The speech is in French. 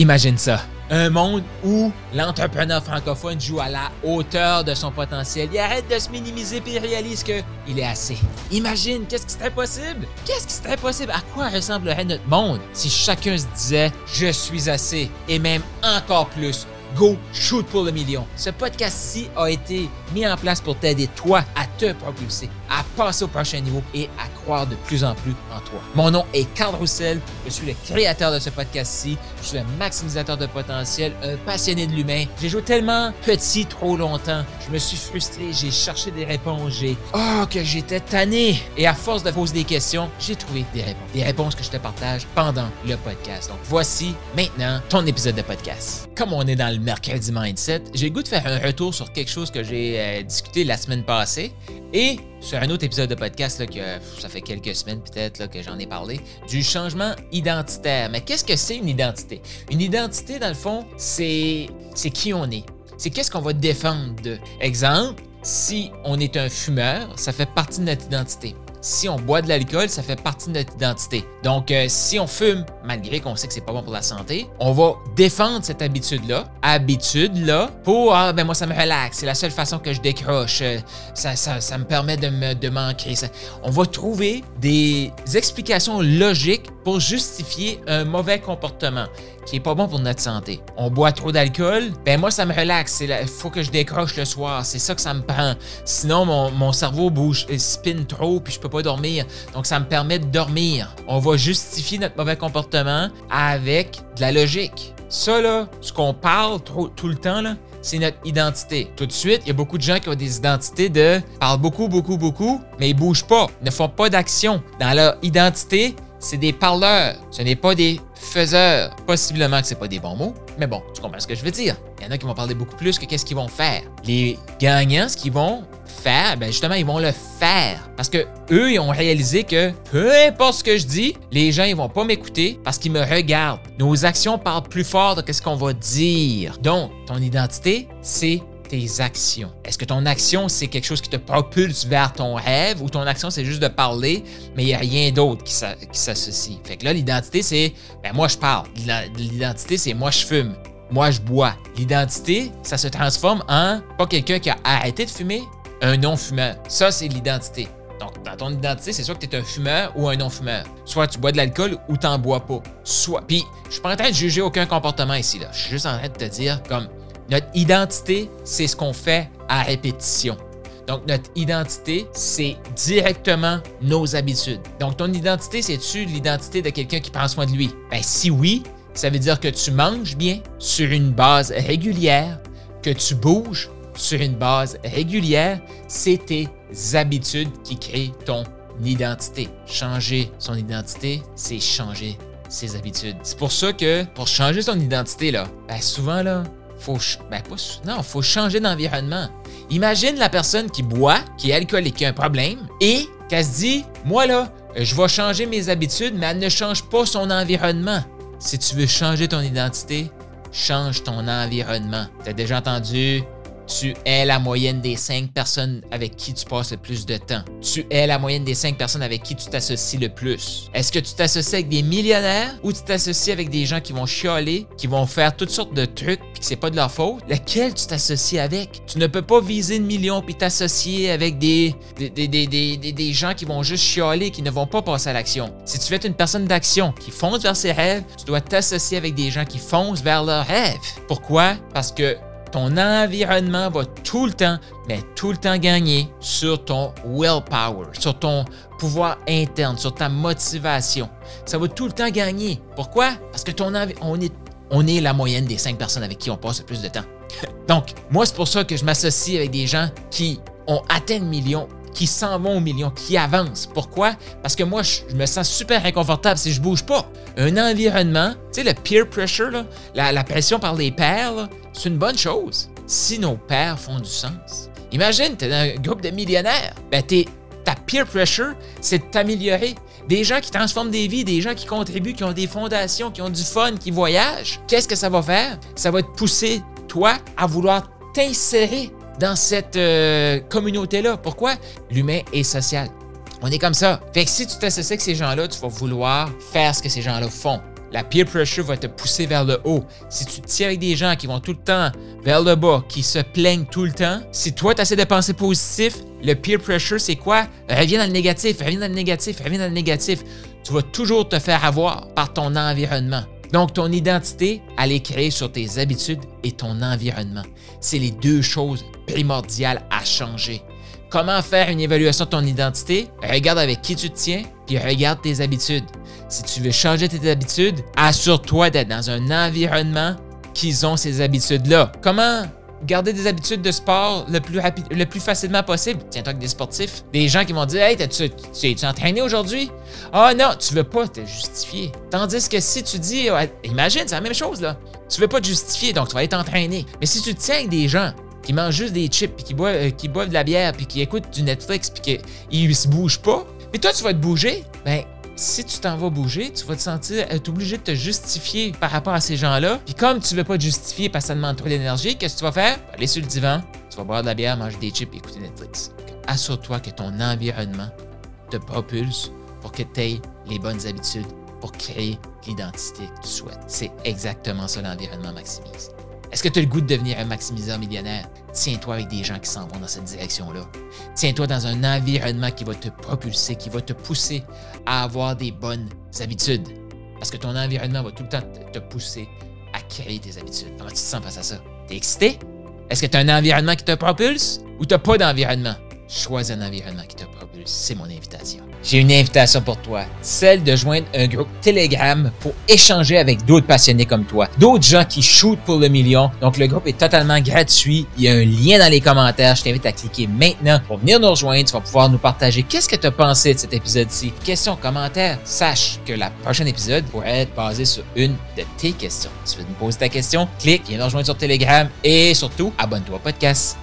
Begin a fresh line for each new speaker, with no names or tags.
Imagine ça. Un monde où l'entrepreneur francophone joue à la hauteur de son potentiel. Il arrête de se minimiser puis il réalise qu'il est assez. Imagine, qu'est-ce qui serait possible? Qu'est-ce qui serait possible? À quoi ressemblerait notre monde si chacun se disait Je suis assez et même encore plus Go Shoot pour le million. Ce podcast-ci a été mis en place pour t'aider, toi, à te propulser, à passer au prochain niveau et à croire de plus en plus en toi. Mon nom est Carl Roussel, je suis le créateur de ce podcast-ci, je suis un maximisateur de potentiel, un passionné de l'humain. J'ai joué tellement petit trop longtemps, je me suis frustré, j'ai cherché des réponses, j'ai oh que j'étais tanné et à force de poser des questions, j'ai trouvé des réponses, des réponses que je te partage pendant le podcast. Donc voici maintenant ton épisode de podcast. Comme on est dans le mercredi mindset, j'ai goût de faire un retour sur quelque chose que j'ai euh, discuté la semaine passée et sur un autre épisode de podcast que ça fait quelques semaines peut-être que j'en ai parlé, du changement identitaire. Mais qu'est-ce que c'est une identité? Une identité, dans le fond, c'est qui on est. C'est qu'est-ce qu'on va défendre. Exemple, si on est un fumeur, ça fait partie de notre identité si on boit de l'alcool, ça fait partie de notre identité. Donc, euh, si on fume, malgré qu'on sait que c'est pas bon pour la santé, on va défendre cette habitude-là, habitude-là, pour ah ben moi ça me relaxe, c'est la seule façon que je décroche, euh, ça, ça, me permet de me manquer. on va trouver des explications logiques pour justifier un mauvais comportement qui est pas bon pour notre santé. On boit trop d'alcool, ben moi ça me relaxe, il faut que je décroche le soir, c'est ça que ça me prend. Sinon mon, mon cerveau bouge, spin trop puis je peux pas dormir. Donc ça me permet de dormir. On va justifier notre mauvais comportement avec de la logique. Ça là, ce qu'on parle tout le temps là, c'est notre identité. Tout de suite, il y a beaucoup de gens qui ont des identités de parlent beaucoup, beaucoup, beaucoup, mais ils bougent pas, ne font pas d'action. Dans leur identité, c'est des parleurs, ce n'est pas des faiseurs. Possiblement que c'est pas des bons mots, mais bon, tu comprends ce que je veux dire. Il y en a qui vont parler beaucoup plus que qu'est-ce qu'ils vont faire. Les gagnants, ce qu'ils vont faire, ben justement, ils vont le faire. Parce que eux, ils ont réalisé que peu importe ce que je dis, les gens, ils vont pas m'écouter parce qu'ils me regardent. Nos actions parlent plus fort de ce qu'on va dire. Donc, ton identité, c'est tes actions. Est-ce que ton action, c'est quelque chose qui te propulse vers ton rêve ou ton action, c'est juste de parler, mais il n'y a rien d'autre qui s'associe? Fait que là, l'identité, c'est ben moi, je parle. L'identité, c'est moi, je fume. Moi, je bois. L'identité, ça se transforme en pas quelqu'un qui a arrêté de fumer, un non-fumeur. Ça, c'est l'identité. Donc, dans ton identité, c'est soit que tu es un fumeur ou un non-fumeur. Soit tu bois de l'alcool ou tu n'en bois pas. Soit. Puis, je suis pas en train de juger aucun comportement ici. Là. Je suis juste en train de te dire, comme, notre identité, c'est ce qu'on fait à répétition. Donc, notre identité, c'est directement nos habitudes. Donc, ton identité, c'est-tu l'identité de quelqu'un qui prend soin de lui? Ben, si oui, ça veut dire que tu manges bien sur une base régulière, que tu bouges sur une base régulière. C'est tes habitudes qui créent ton identité. Changer son identité, c'est changer ses habitudes. C'est pour ça que pour changer son identité, là, ben souvent, là, faut, ben pas, non, faut changer d'environnement. Imagine la personne qui boit, qui est alcoolique, qui a un problème, et qu'elle se dit, moi là, je vais changer mes habitudes, mais elle ne change pas son environnement. Si tu veux changer ton identité, change ton environnement. Tu as déjà entendu tu es la moyenne des cinq personnes avec qui tu passes le plus de temps. Tu es la moyenne des cinq personnes avec qui tu t'associes le plus. Est-ce que tu t'associes avec des millionnaires ou tu t'associes avec des gens qui vont chialer, qui vont faire toutes sortes de trucs puis que c'est pas de leur faute? Lequel tu t'associes avec? Tu ne peux pas viser une million puis t'associer avec des, gens qui vont juste chialer, qui ne vont pas passer à l'action. Si tu veux être une personne d'action qui fonce vers ses rêves, tu dois t'associer avec des gens qui foncent vers leurs rêves. Pourquoi? Parce que ton environnement va tout le temps, mais tout le temps gagner sur ton willpower, sur ton pouvoir interne, sur ta motivation. Ça va tout le temps gagner. Pourquoi? Parce que ton on est, on est la moyenne des cinq personnes avec qui on passe le plus de temps. Donc, moi, c'est pour ça que je m'associe avec des gens qui ont atteint le million qui s'en vont au million, qui avancent. Pourquoi? Parce que moi, je, me sens super inconfortable si je bouge pas. Un environnement, tu sais, le peer pressure, la, pression par les pairs, c'est une bonne chose. Si nos pairs font du sens. Imagine, tu es dans un groupe de millionnaires. Ben, ta peer pressure, c'est de t'améliorer. Des gens qui transforment des vies, des gens qui contribuent, qui ont des fondations, qui ont du fun, qui voyagent. Qu'est-ce que ça va faire? Ça va te pousser, toi, à vouloir t'insérer dans cette euh, communauté-là. Pourquoi? L'humain est social. On est comme ça. Fait que si tu t'associes avec ces gens-là, tu vas vouloir faire ce que ces gens-là font. La peer pressure va te pousser vers le haut. Si tu tiens avec des gens qui vont tout le temps vers le bas, qui se plaignent tout le temps, si toi, tu essaies de penser positif, le peer pressure, c'est quoi? Reviens dans le négatif, reviens dans le négatif, reviens dans le négatif. Tu vas toujours te faire avoir par ton environnement. Donc, ton identité, elle est créée sur tes habitudes et ton environnement. C'est les deux choses primordiales à changer. Comment faire une évaluation de ton identité? Regarde avec qui tu te tiens, puis regarde tes habitudes. Si tu veux changer tes habitudes, assure-toi d'être dans un environnement qui ont ces habitudes-là. Comment garder des habitudes de sport le plus, rapide, le plus facilement possible? Tiens-toi avec des sportifs. Des gens qui vont dire Hey, tu es entraîné aujourd'hui? Ah non, tu veux pas te justifier. Tandis que si tu dis Imagine, c'est la même chose là. Tu veux pas te justifier, donc tu vas être entraîné. Mais si tu tiens avec des gens qui mangent juste des chips, puis qui boivent, euh, qui boivent de la bière, puis qui écoutent du Netflix, puis qu'ils se bougent pas, mais toi, tu vas te bouger, ben si tu t'en vas bouger, tu vas te sentir obligé de te justifier par rapport à ces gens-là. Puis comme tu veux pas te justifier parce que ça demande trop d'énergie, qu'est-ce que tu vas faire? Aller sur le divan, tu vas boire de la bière, manger des chips et écouter Netflix. Assure-toi que ton environnement te propulse pour que tu aies les bonnes habitudes pour créer l'identité que tu souhaites. C'est exactement ça l'environnement maximise. Est-ce que tu as le goût de devenir un maximiseur millionnaire? Tiens-toi avec des gens qui s'en vont dans cette direction-là. Tiens-toi dans un environnement qui va te propulser, qui va te pousser à avoir des bonnes habitudes. Parce que ton environnement va tout le temps te pousser à créer tes habitudes. Comment tu te sens face à ça? T'es excité? Est-ce que tu as un environnement qui te propulse ou tu n'as pas d'environnement? Choisis un environnement qui te propulse. C'est mon invitation j'ai une invitation pour toi, celle de joindre un groupe Telegram pour échanger avec d'autres passionnés comme toi, d'autres gens qui shootent pour le million. Donc le groupe est totalement gratuit, il y a un lien dans les commentaires, je t'invite à cliquer maintenant pour venir nous rejoindre, tu vas pouvoir nous partager qu'est-ce que tu as pensé de cet épisode-ci. Questions, commentaires, sache que la prochaine épisode pourrait être basé sur une de tes questions. Tu veux nous poser ta question, clique, viens nous rejoindre sur Telegram et surtout, abonne-toi au podcast.